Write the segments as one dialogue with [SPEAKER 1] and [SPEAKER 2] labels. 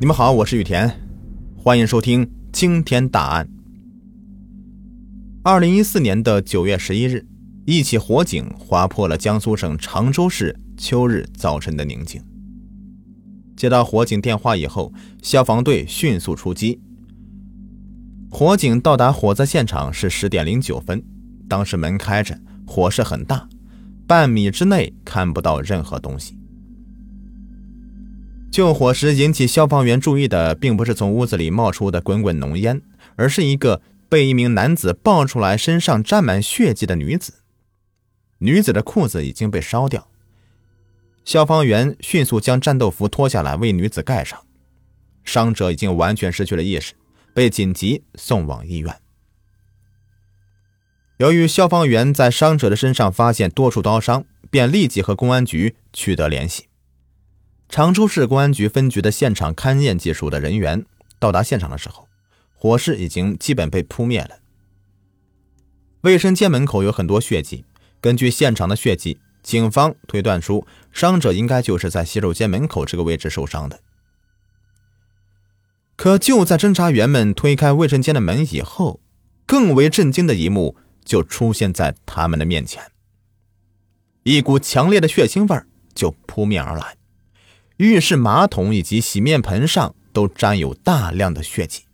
[SPEAKER 1] 你们好，我是雨田，欢迎收听惊天大案。二零一四年的九月十一日，一起火警划破了江苏省常州市秋日早晨的宁静。接到火警电话以后，消防队迅速出击。火警到达火灾现场是十点零九分，当时门开着，火势很大，半米之内看不到任何东西。救火时引起消防员注意的，并不是从屋子里冒出的滚滚浓烟，而是一个被一名男子抱出来、身上沾满血迹的女子。女子的裤子已经被烧掉，消防员迅速将战斗服脱下来为女子盖上。伤者已经完全失去了意识，被紧急送往医院。由于消防员在伤者的身上发现多处刀伤，便立即和公安局取得联系。常州市公安局分局的现场勘验技术的人员到达现场的时候，火势已经基本被扑灭了。卫生间门口有很多血迹，根据现场的血迹，警方推断出伤者应该就是在洗手间门口这个位置受伤的。可就在侦查员们推开卫生间的门以后，更为震惊的一幕就出现在他们的面前：一股强烈的血腥味就扑面而来。浴室马桶以及洗面盆上都沾有大量的血迹。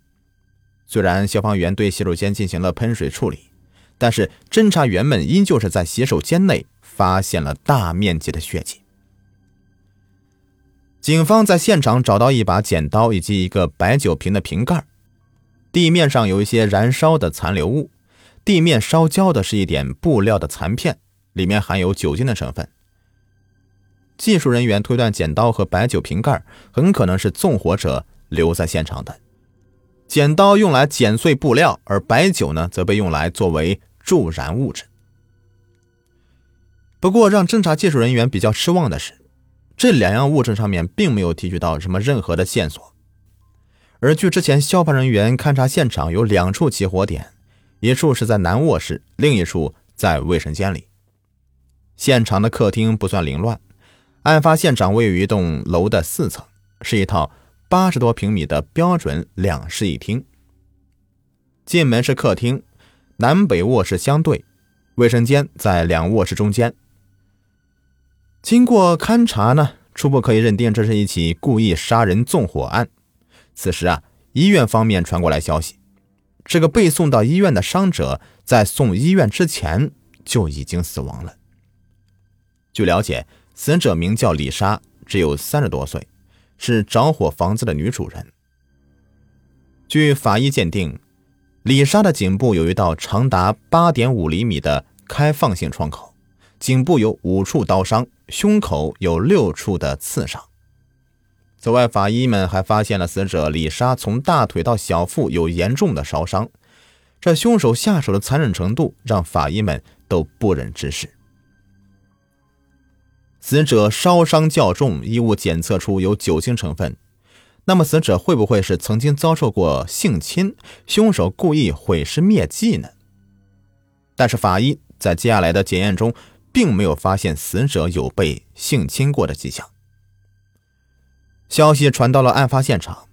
[SPEAKER 1] 虽然消防员对洗手间进行了喷水处理，但是侦查员们依旧是在洗手间内发现了大面积的血迹。警方在现场找到一把剪刀以及一个白酒瓶的瓶盖，地面上有一些燃烧的残留物，地面烧焦的是一点布料的残片，里面含有酒精的成分。技术人员推断，剪刀和白酒瓶盖很可能是纵火者留在现场的。剪刀用来剪碎布料，而白酒呢，则被用来作为助燃物质。不过，让侦查技术人员比较失望的是，这两样物质上面并没有提取到什么任何的线索。而据之前消防人员勘察现场，有两处起火点，一处是在男卧室，另一处在卫生间里。现场的客厅不算凌乱。案发现场位于一栋楼的四层，是一套八十多平米的标准两室一厅。进门是客厅，南北卧室相对，卫生间在两卧室中间。经过勘查呢，初步可以认定这是一起故意杀人纵火案。此时啊，医院方面传过来消息，这个被送到医院的伤者在送医院之前就已经死亡了。据了解。死者名叫李莎，只有三十多岁，是着火房子的女主人。据法医鉴定，李莎的颈部有一道长达八点五厘米的开放性创口，颈部有五处刀伤，胸口有六处的刺伤。此外，法医们还发现了死者李莎从大腿到小腹有严重的烧伤，这凶手下手的残忍程度让法医们都不忍直视。死者烧伤较重，衣物检测出有酒精成分。那么，死者会不会是曾经遭受过性侵，凶手故意毁尸灭迹呢？但是，法医在接下来的检验中，并没有发现死者有被性侵过的迹象。消息传到了案发现场，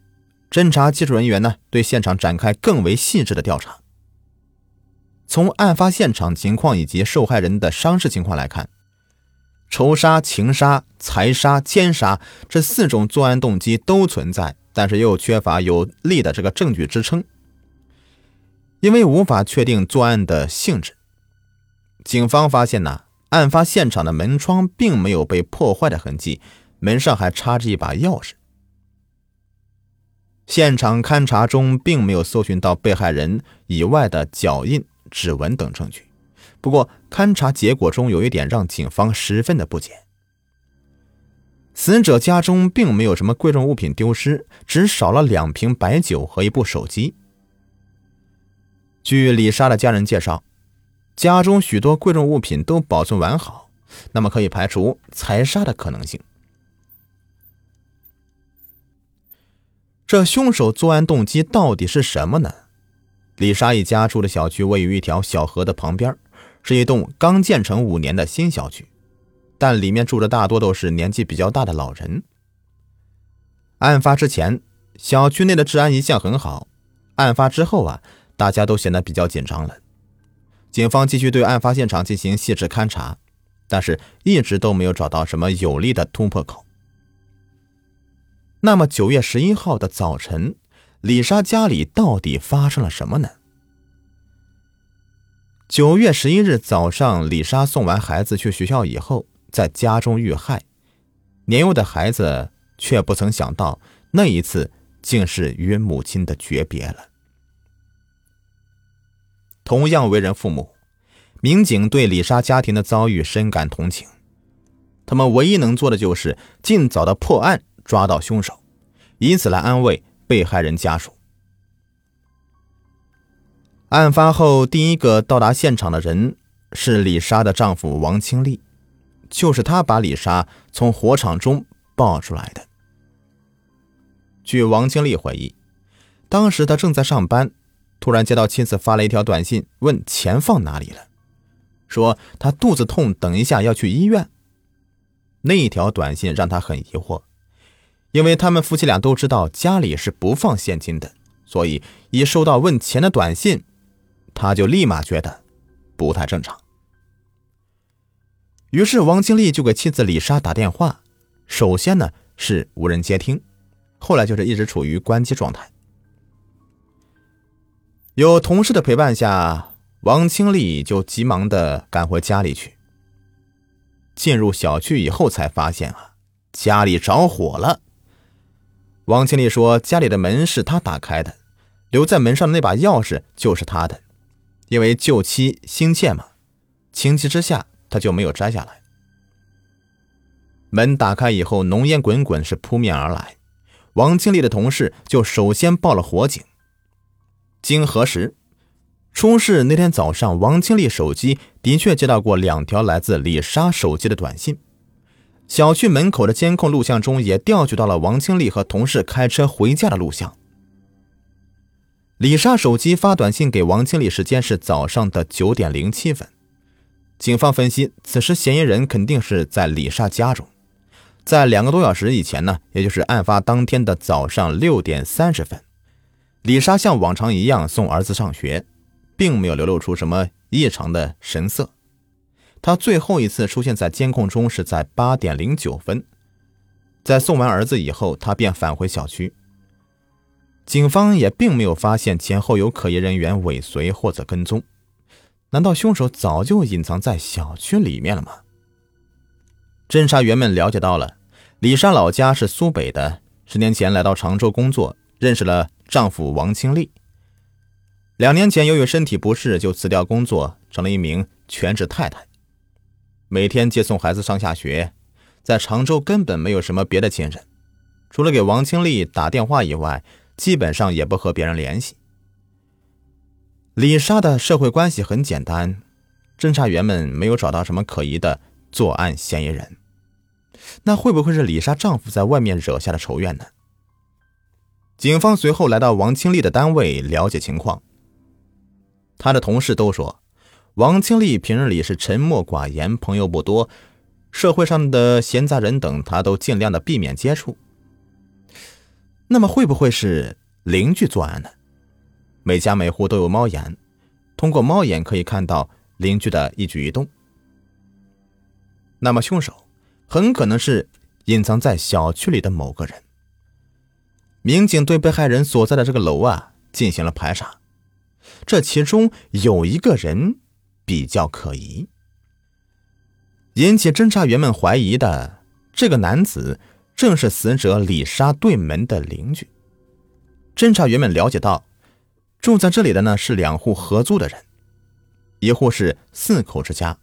[SPEAKER 1] 侦查技术人员呢，对现场展开更为细致的调查。从案发现场情况以及受害人的伤势情况来看。仇杀、情杀、财杀、奸杀这四种作案动机都存在，但是又缺乏有力的这个证据支撑，因为无法确定作案的性质。警方发现呢，案发现场的门窗并没有被破坏的痕迹，门上还插着一把钥匙。现场勘查中并没有搜寻到被害人以外的脚印、指纹等证据。不过，勘查结果中有一点让警方十分的不解：死者家中并没有什么贵重物品丢失，只少了两瓶白酒和一部手机。据李莎的家人介绍，家中许多贵重物品都保存完好，那么可以排除财杀的可能性。这凶手作案动机到底是什么呢？李莎一家住的小区位于一条小河的旁边。是一栋刚建成五年的新小区，但里面住的大多都是年纪比较大的老人。案发之前，小区内的治安一向很好。案发之后啊，大家都显得比较紧张了。警方继续对案发现场进行细致勘查，但是一直都没有找到什么有力的突破口。那么九月十一号的早晨，李莎家里到底发生了什么呢？九月十一日早上，李莎送完孩子去学校以后，在家中遇害。年幼的孩子却不曾想到，那一次竟是与母亲的诀别了。同样为人父母，民警对李莎家庭的遭遇深感同情。他们唯一能做的就是尽早的破案，抓到凶手，以此来安慰被害人家属。案发后，第一个到达现场的人是李莎的丈夫王清利。就是他把李莎从火场中抱出来的。据王清丽回忆，当时他正在上班，突然接到妻子发了一条短信，问钱放哪里了，说他肚子痛，等一下要去医院。那一条短信让他很疑惑，因为他们夫妻俩都知道家里是不放现金的，所以一收到问钱的短信，他就立马觉得不太正常。于是王经丽就给妻子李莎打电话，首先呢是无人接听，后来就是一直处于关机状态。有同事的陪伴下，王清丽就急忙的赶回家里去。进入小区以后才发现啊，家里着火了。王清丽说，家里的门是他打开的，留在门上的那把钥匙就是他的，因为救妻心切嘛，情急之下。他就没有摘下来。门打开以后，浓烟滚滚，是扑面而来。王经理的同事就首先报了火警。经核实，出事那天早上，王经理手机的确接到过两条来自李莎手机的短信。小区门口的监控录像中也调取到了王经理和同事开车回家的录像。李莎手机发短信给王经理时间是早上的九点零七分。警方分析，此时嫌疑人肯定是在李莎家中。在两个多小时以前呢，也就是案发当天的早上六点三十分，李莎像往常一样送儿子上学，并没有流露出什么异常的神色。她最后一次出现在监控中是在八点零九分，在送完儿子以后，她便返回小区。警方也并没有发现前后有可疑人员尾随或者跟踪。难道凶手早就隐藏在小区里面了吗？侦查员们了解到了，李莎老家是苏北的，十年前来到常州工作，认识了丈夫王清利。两年前由于身体不适，就辞掉工作，成了一名全职太太，每天接送孩子上下学，在常州根本没有什么别的亲人，除了给王清利打电话以外，基本上也不和别人联系。李莎的社会关系很简单，侦查员们没有找到什么可疑的作案嫌疑人。那会不会是李莎丈夫在外面惹下的仇怨呢？警方随后来到王清丽的单位了解情况。他的同事都说，王清丽平日里是沉默寡言，朋友不多，社会上的闲杂人等他都尽量的避免接触。那么会不会是邻居作案呢？每家每户都有猫眼，通过猫眼可以看到邻居的一举一动。那么凶手很可能是隐藏在小区里的某个人。民警对被害人所在的这个楼啊进行了排查，这其中有一个人比较可疑。引起侦查员们怀疑的这个男子，正是死者李莎对门的邻居。侦查员们了解到。住在这里的呢是两户合租的人，一户是四口之家，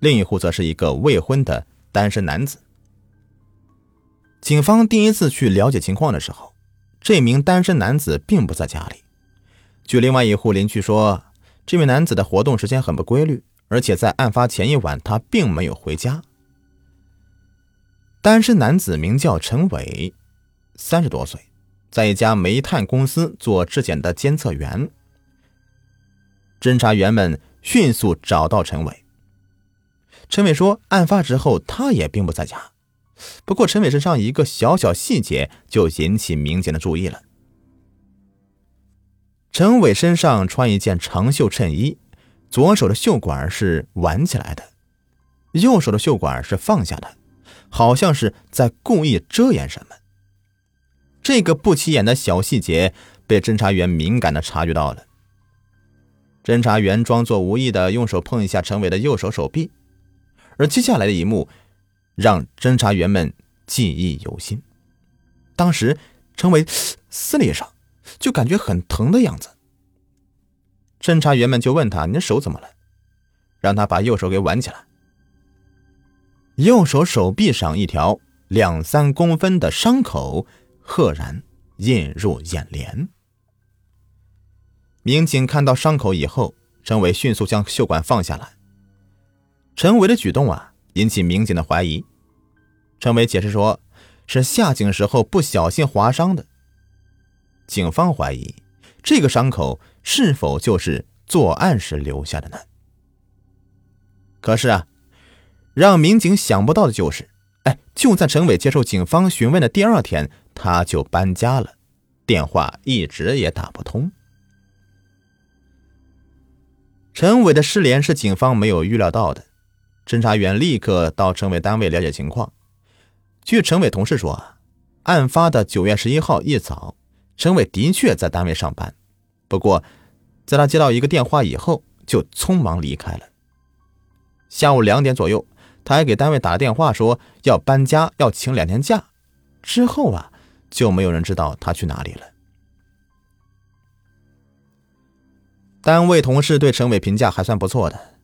[SPEAKER 1] 另一户则是一个未婚的单身男子。警方第一次去了解情况的时候，这名单身男子并不在家里。据另外一户邻居说，这名男子的活动时间很不规律，而且在案发前一晚他并没有回家。单身男子名叫陈伟，三十多岁。在一家煤炭公司做质检的监测员，侦查员们迅速找到陈伟。陈伟说，案发之后他也并不在家。不过，陈伟身上一个小小细节就引起民警的注意了，陈伟身上穿一件长袖衬衣，左手的袖管是挽起来的，右手的袖管是放下的，好像是在故意遮掩什么。这个不起眼的小细节被侦查员敏感的察觉到了。侦查员装作无意的用手碰一下陈伟的右手手臂，而接下来的一幕让侦查员们记忆犹新。当时陈伟撕了一声，就感觉很疼的样子。侦查员们就问他：“你的手怎么了？”让他把右手给挽起来。右手手臂上一条两三公分的伤口。赫然映入眼帘。民警看到伤口以后，陈伟迅速将袖管放下来。陈伟的举动啊，引起民警的怀疑。陈伟解释说，是下井时候不小心划伤的。警方怀疑，这个伤口是否就是作案时留下的呢？可是啊，让民警想不到的就是，哎，就在陈伟接受警方询问的第二天。他就搬家了，电话一直也打不通。陈伟的失联是警方没有预料到的，侦查员立刻到陈伟单位了解情况。据陈伟同事说，案发的九月十一号一早，陈伟的确在单位上班，不过在他接到一个电话以后，就匆忙离开了。下午两点左右，他还给单位打了电话，说要搬家，要请两天假。之后啊。就没有人知道他去哪里了。单位同事对陈伟评价还算不错的，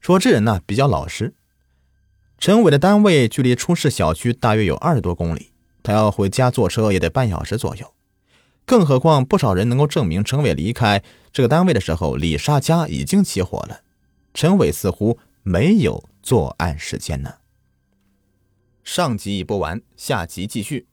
[SPEAKER 1] 说这人呢比较老实。陈伟的单位距离出事小区大约有二十多公里，他要回家坐车也得半小时左右。更何况不少人能够证明陈伟离开这个单位的时候，李莎家已经起火了。陈伟似乎没有作案时间呢。上集已播完，下集继续。